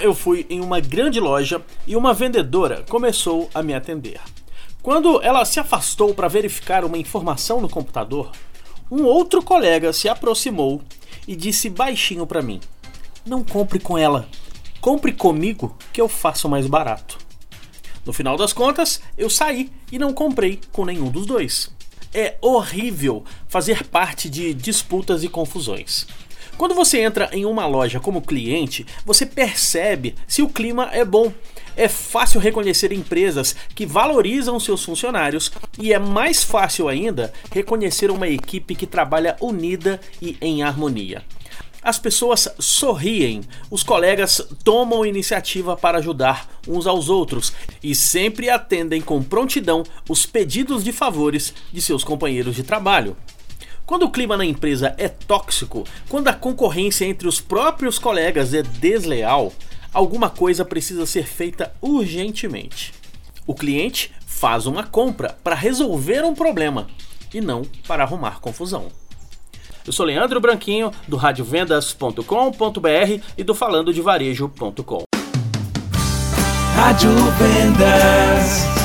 eu fui em uma grande loja e uma vendedora começou a me atender. Quando ela se afastou para verificar uma informação no computador, um outro colega se aproximou e disse baixinho para mim: Não compre com ela, compre comigo que eu faço mais barato. No final das contas, eu saí e não comprei com nenhum dos dois. É horrível fazer parte de disputas e confusões. Quando você entra em uma loja como cliente, você percebe se o clima é bom. É fácil reconhecer empresas que valorizam seus funcionários e é mais fácil ainda reconhecer uma equipe que trabalha unida e em harmonia. As pessoas sorriem, os colegas tomam iniciativa para ajudar uns aos outros e sempre atendem com prontidão os pedidos de favores de seus companheiros de trabalho. Quando o clima na empresa é tóxico, quando a concorrência entre os próprios colegas é desleal, alguma coisa precisa ser feita urgentemente. O cliente faz uma compra para resolver um problema e não para arrumar confusão. Eu sou Leandro Branquinho, do radiovendas.com.br e do falandodevarejo.com. Rádio Vendas.